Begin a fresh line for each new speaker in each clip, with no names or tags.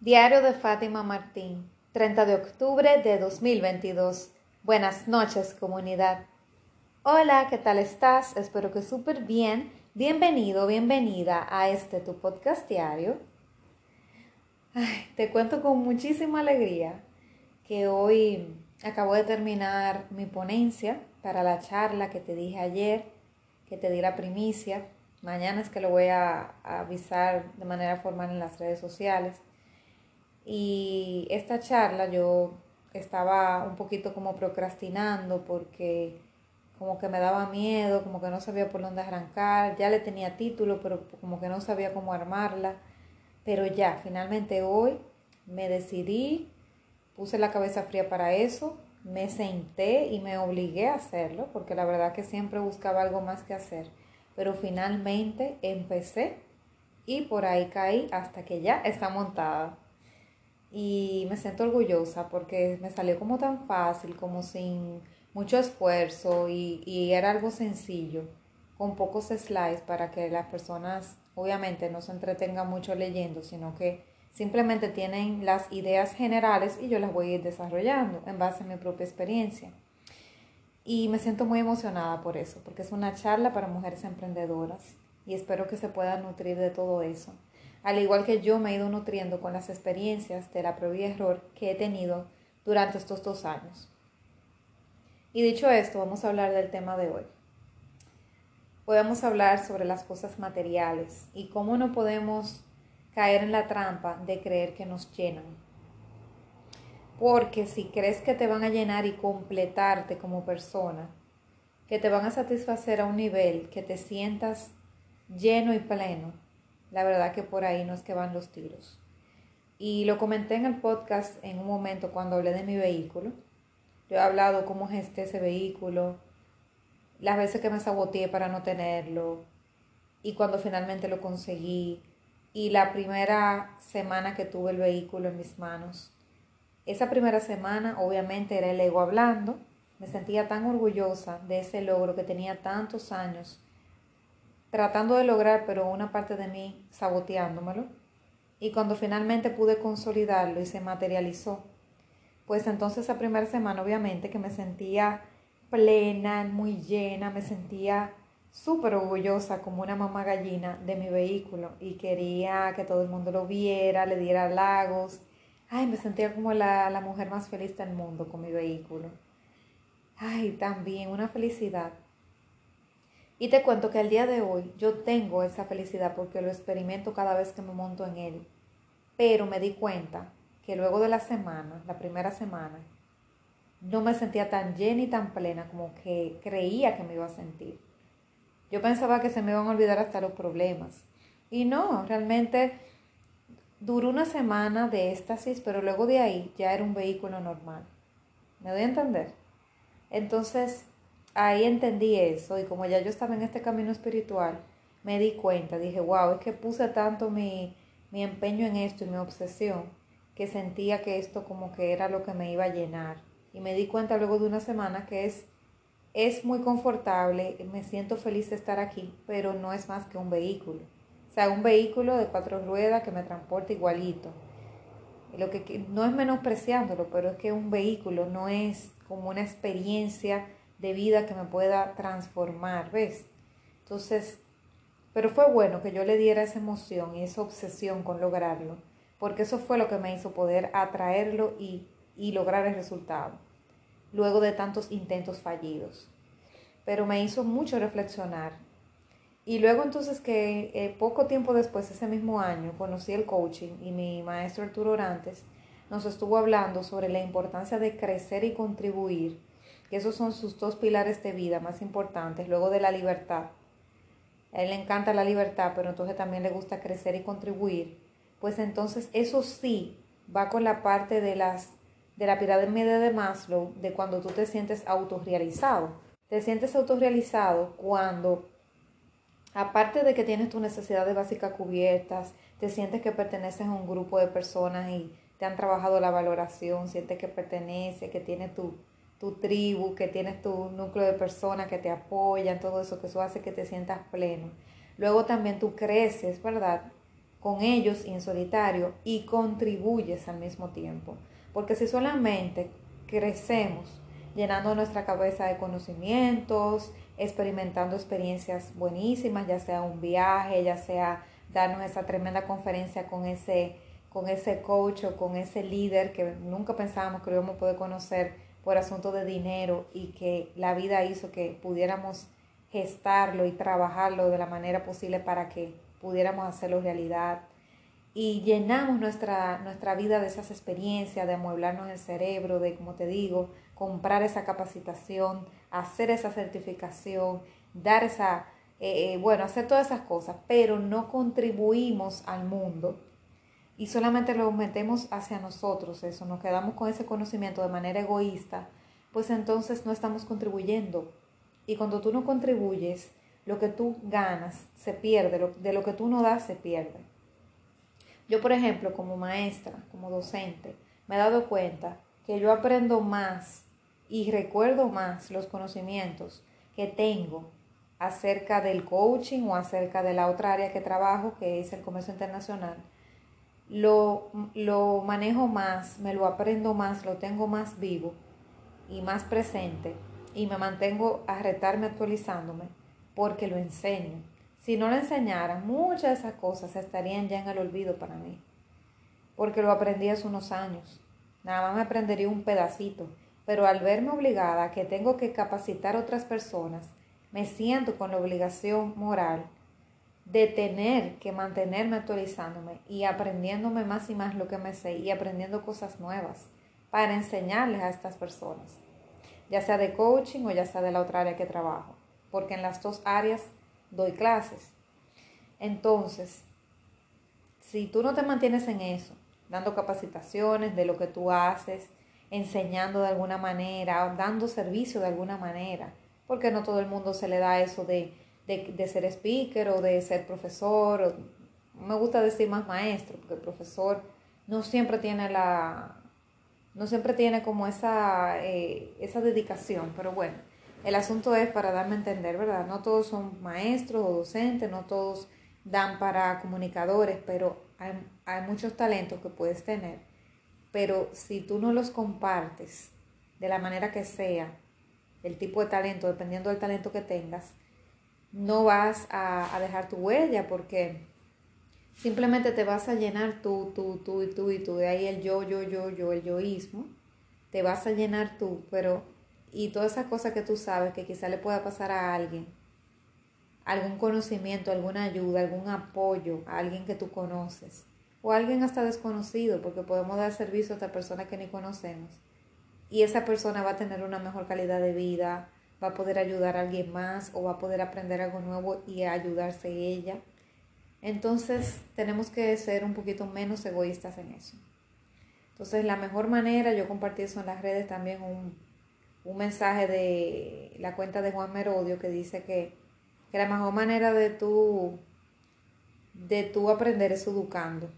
Diario de Fátima Martín, 30 de octubre de 2022. Buenas noches, comunidad. Hola, ¿qué tal estás? Espero que súper bien. Bienvenido, bienvenida a este tu podcast diario. Te cuento con muchísima alegría que hoy acabo de terminar mi ponencia para la charla que te dije ayer, que te di la primicia. Mañana es que lo voy a avisar de manera formal en las redes sociales. Y esta charla yo estaba un poquito como procrastinando porque como que me daba miedo, como que no sabía por dónde arrancar, ya le tenía título, pero como que no sabía cómo armarla. Pero ya, finalmente hoy me decidí, puse la cabeza fría para eso, me senté y me obligué a hacerlo, porque la verdad que siempre buscaba algo más que hacer. Pero finalmente empecé y por ahí caí hasta que ya está montada y me siento orgullosa porque me salió como tan fácil, como sin mucho esfuerzo y, y, era algo sencillo, con pocos slides para que las personas obviamente no se entretengan mucho leyendo, sino que simplemente tienen las ideas generales y yo las voy a ir desarrollando en base a mi propia experiencia. Y me siento muy emocionada por eso, porque es una charla para mujeres emprendedoras y espero que se puedan nutrir de todo eso al igual que yo me he ido nutriendo con las experiencias de la prueba y error que he tenido durante estos dos años. Y dicho esto, vamos a hablar del tema de hoy. Hoy hablar sobre las cosas materiales y cómo no podemos caer en la trampa de creer que nos llenan. Porque si crees que te van a llenar y completarte como persona, que te van a satisfacer a un nivel que te sientas lleno y pleno, la verdad que por ahí no es que van los tiros. Y lo comenté en el podcast en un momento cuando hablé de mi vehículo. Yo he hablado cómo gesté ese vehículo, las veces que me saboteé para no tenerlo y cuando finalmente lo conseguí y la primera semana que tuve el vehículo en mis manos. Esa primera semana obviamente era el ego hablando, me sentía tan orgullosa de ese logro que tenía tantos años tratando de lograr, pero una parte de mí saboteándomelo. Y cuando finalmente pude consolidarlo y se materializó, pues entonces esa primera semana obviamente que me sentía plena, muy llena, me sentía súper orgullosa como una mamá gallina de mi vehículo y quería que todo el mundo lo viera, le diera halagos. Ay, me sentía como la, la mujer más feliz del mundo con mi vehículo. Ay, también una felicidad y te cuento que al día de hoy yo tengo esa felicidad porque lo experimento cada vez que me monto en él. Pero me di cuenta que luego de la semana, la primera semana, no me sentía tan llena y tan plena como que creía que me iba a sentir. Yo pensaba que se me iban a olvidar hasta los problemas. Y no, realmente duró una semana de éxtasis, pero luego de ahí ya era un vehículo normal. ¿Me doy a entender? Entonces, ahí entendí eso y como ya yo estaba en este camino espiritual, me di cuenta, dije, wow, es que puse tanto mi, mi empeño en esto y mi obsesión que sentía que esto como que era lo que me iba a llenar. Y me di cuenta luego de una semana que es, es muy confortable, me siento feliz de estar aquí, pero no es más que un vehículo. O sea, un vehículo de cuatro ruedas que me transporta igualito. Lo que no es menospreciándolo, pero es que un vehículo no es como una experiencia de vida que me pueda transformar, ¿ves? Entonces, pero fue bueno que yo le diera esa emoción y esa obsesión con lograrlo, porque eso fue lo que me hizo poder atraerlo y, y lograr el resultado, luego de tantos intentos fallidos. Pero me hizo mucho reflexionar. Y luego entonces que eh, poco tiempo después, ese mismo año, conocí el coaching y mi maestro Arturo Orantes nos estuvo hablando sobre la importancia de crecer y contribuir esos son sus dos pilares de vida más importantes, luego de la libertad. A él le encanta la libertad, pero entonces también le gusta crecer y contribuir. Pues entonces eso sí va con la parte de las de la pirámide de Maslow, de cuando tú te sientes autorrealizado. Te sientes autorrealizado cuando, aparte de que tienes tus necesidades básicas cubiertas, te sientes que perteneces a un grupo de personas y te han trabajado la valoración, sientes que pertenece, que tiene tu, tu tribu, que tienes tu núcleo de personas que te apoyan, todo eso, que eso hace que te sientas pleno. Luego también tú creces, ¿verdad? con ellos y en solitario y contribuyes al mismo tiempo. Porque si solamente crecemos llenando nuestra cabeza de conocimientos, experimentando experiencias buenísimas, ya sea un viaje, ya sea darnos esa tremenda conferencia con ese, con ese coach o con ese líder que nunca pensábamos que íbamos a poder conocer por asunto de dinero y que la vida hizo que pudiéramos gestarlo y trabajarlo de la manera posible para que pudiéramos hacerlo realidad. Y llenamos nuestra, nuestra vida de esas experiencias, de amueblarnos el cerebro, de, como te digo, comprar esa capacitación, hacer esa certificación, dar esa, eh, eh, bueno, hacer todas esas cosas, pero no contribuimos al mundo y solamente lo metemos hacia nosotros, eso, nos quedamos con ese conocimiento de manera egoísta, pues entonces no estamos contribuyendo. Y cuando tú no contribuyes, lo que tú ganas se pierde, de lo que tú no das se pierde. Yo, por ejemplo, como maestra, como docente, me he dado cuenta que yo aprendo más y recuerdo más los conocimientos que tengo acerca del coaching o acerca de la otra área que trabajo, que es el comercio internacional, lo, lo manejo más, me lo aprendo más, lo tengo más vivo y más presente y me mantengo a retarme actualizándome porque lo enseño. Si no lo enseñara, muchas de esas cosas estarían ya en el olvido para mí, porque lo aprendí hace unos años. Nada más me aprendería un pedacito, pero al verme obligada a que tengo que capacitar a otras personas, me siento con la obligación moral de tener que mantenerme actualizándome y aprendiéndome más y más lo que me sé y aprendiendo cosas nuevas para enseñarles a estas personas, ya sea de coaching o ya sea de la otra área que trabajo, porque en las dos áreas doy clases. Entonces, si tú no te mantienes en eso, dando capacitaciones de lo que tú haces, enseñando de alguna manera, dando servicio de alguna manera, porque no todo el mundo se le da eso de de, ser speaker o de ser profesor. me gusta decir más maestro, porque el profesor no siempre tiene la, no siempre tiene como esa, eh, esa dedicación, pero bueno, el asunto es para darme a entender, ¿verdad? No todos son maestros o docentes, no todos dan para comunicadores, pero hay, hay muchos talentos que puedes tener. Pero si tú no los compartes de la manera que sea, el tipo de talento, dependiendo del talento que tengas, no vas a, dejar tu huella porque simplemente te vas a llenar tú, tú, tú y tú y tú. De ahí el yo, yo, yo, yo, el yoísmo. Te vas a llenar tú, pero y todas esas cosas que tú sabes que quizá le pueda pasar a alguien, algún conocimiento, alguna ayuda, algún apoyo a alguien que tú conoces o a alguien hasta desconocido, porque podemos dar servicio a otra persona que ni conocemos. Y esa persona va a tener una mejor calidad de vida, va a poder ayudar a alguien más o va a poder aprender algo nuevo y ayudarse ella. Entonces tenemos que ser un poquito menos egoístas en eso. Entonces la mejor manera, yo compartí eso en las redes también un, mensaje de la cuenta de Juan Merodio que dice que, que la mejor manera de tú, de tú aprender es educando.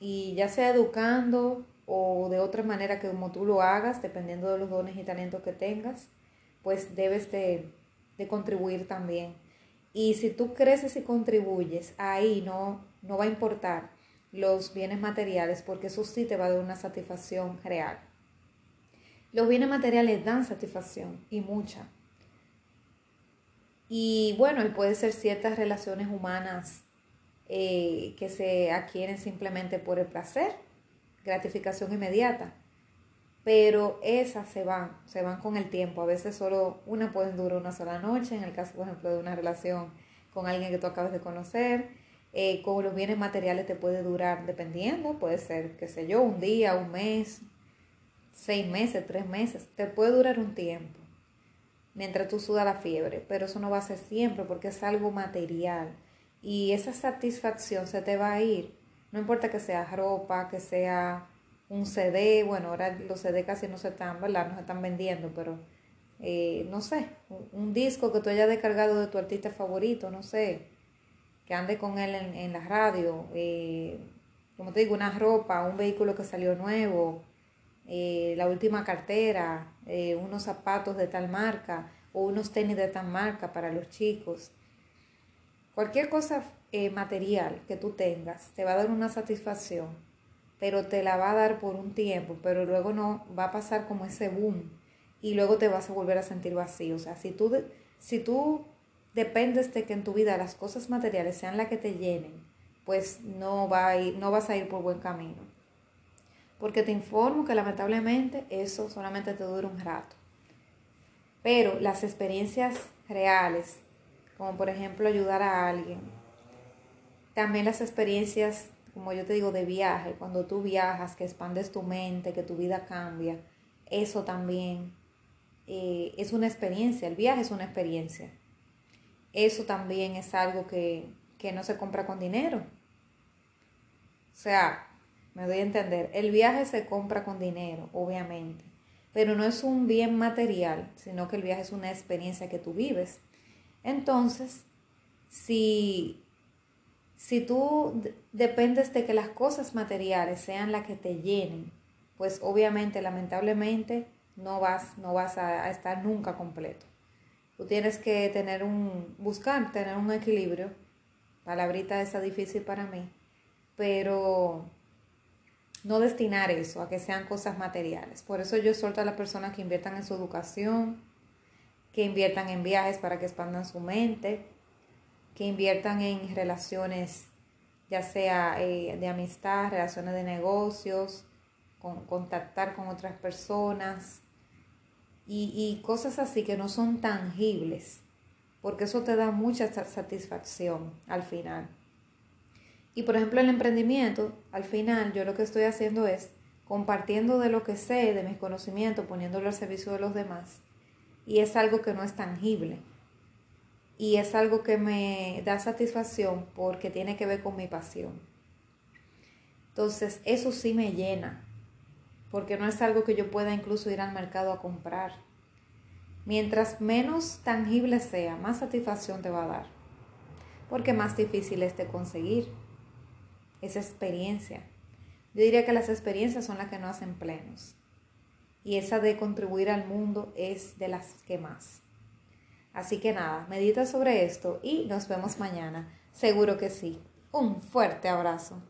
Y ya sea educando o de otra manera que como tú lo hagas, dependiendo de los dones y talentos que tengas, pues debes de, contribuir también. Y si tú creces y contribuyes, ahí no, no va a importar los bienes materiales porque eso sí te va a dar una satisfacción real. Los bienes materiales dan satisfacción y mucha. Y bueno, y puede ser ciertas relaciones humanas eh, que se adquieren simplemente por el placer, gratificación inmediata pero esas se van, se van con el tiempo. A veces solo una puede durar una sola noche, en el caso, por ejemplo, de una relación con alguien que tú acabas de conocer. Eh, con los bienes materiales te puede durar, dependiendo, puede ser, qué sé yo, un día, un mes, seis meses, tres meses, te puede durar un tiempo mientras tú sudas la fiebre, pero eso no va a ser siempre porque es algo material y esa satisfacción se te va a ir, no importa que sea ropa, que sea un CD, bueno, ahora los CD casi no se están, ¿verdad? No se están vendiendo, pero eh, no sé, un, disco que tú hayas descargado de tu artista favorito, no sé, que ande con él en, la radio, eh, como te digo, una ropa, un vehículo que salió nuevo, eh, la última cartera, unos zapatos de tal marca o unos tenis de tal marca para los chicos. Cualquier cosa eh, material que tú tengas te va a dar una satisfacción, pero te la va a dar por un tiempo, pero luego no va a pasar como ese boom y luego te vas a volver a sentir vacío. O sea, si tú, si tú dependes de que en tu vida las cosas materiales sean las que te llenen, pues no, va no vas a ir por buen camino. Porque te informo que lamentablemente eso solamente te dura un rato. Pero las experiencias reales, como por ejemplo ayudar a alguien, también las experiencias, como yo te digo, de viaje, cuando tú viajas, que expandes tu mente, que tu vida cambia, eso también eh, es una experiencia, el viaje es una experiencia. Eso también es algo que, que no se compra con dinero. O sea, me doy a entender, el viaje se compra con dinero, obviamente, pero no es un bien material, sino que el viaje es una experiencia que tú vives. Entonces, si si tú dependes de que las cosas materiales sean las que te llenen, pues obviamente, lamentablemente, no vas, no vas a, estar nunca completo. Tú tienes que tener un, buscar, tener un equilibrio. Palabrita esa difícil para mí, pero no destinar eso a que sean cosas materiales. Por eso yo suelto a las personas que inviertan en su educación, que inviertan en viajes para que expandan su mente, que inviertan en relaciones, ya sea eh, de amistad, relaciones de negocios, con, contactar con otras personas y, y cosas así que no son tangibles, porque eso te da mucha satisfacción al final. Y por ejemplo, el emprendimiento, al final yo lo que estoy haciendo es compartiendo de lo que sé, de mis conocimientos, poniéndolo al servicio de los demás. Y es algo que no es tangible y es algo que me da satisfacción porque tiene que ver con mi pasión. Entonces, eso sí me llena, porque no es algo que yo pueda incluso ir al mercado a comprar. Mientras menos tangible sea, más satisfacción te va a dar, porque más difícil es de conseguir esa experiencia. Yo diría que las experiencias son las que no hacen plenos, y esa de contribuir al mundo es de las que más. Así que nada, medita sobre esto y nos vemos mañana. Seguro que sí. Un fuerte abrazo.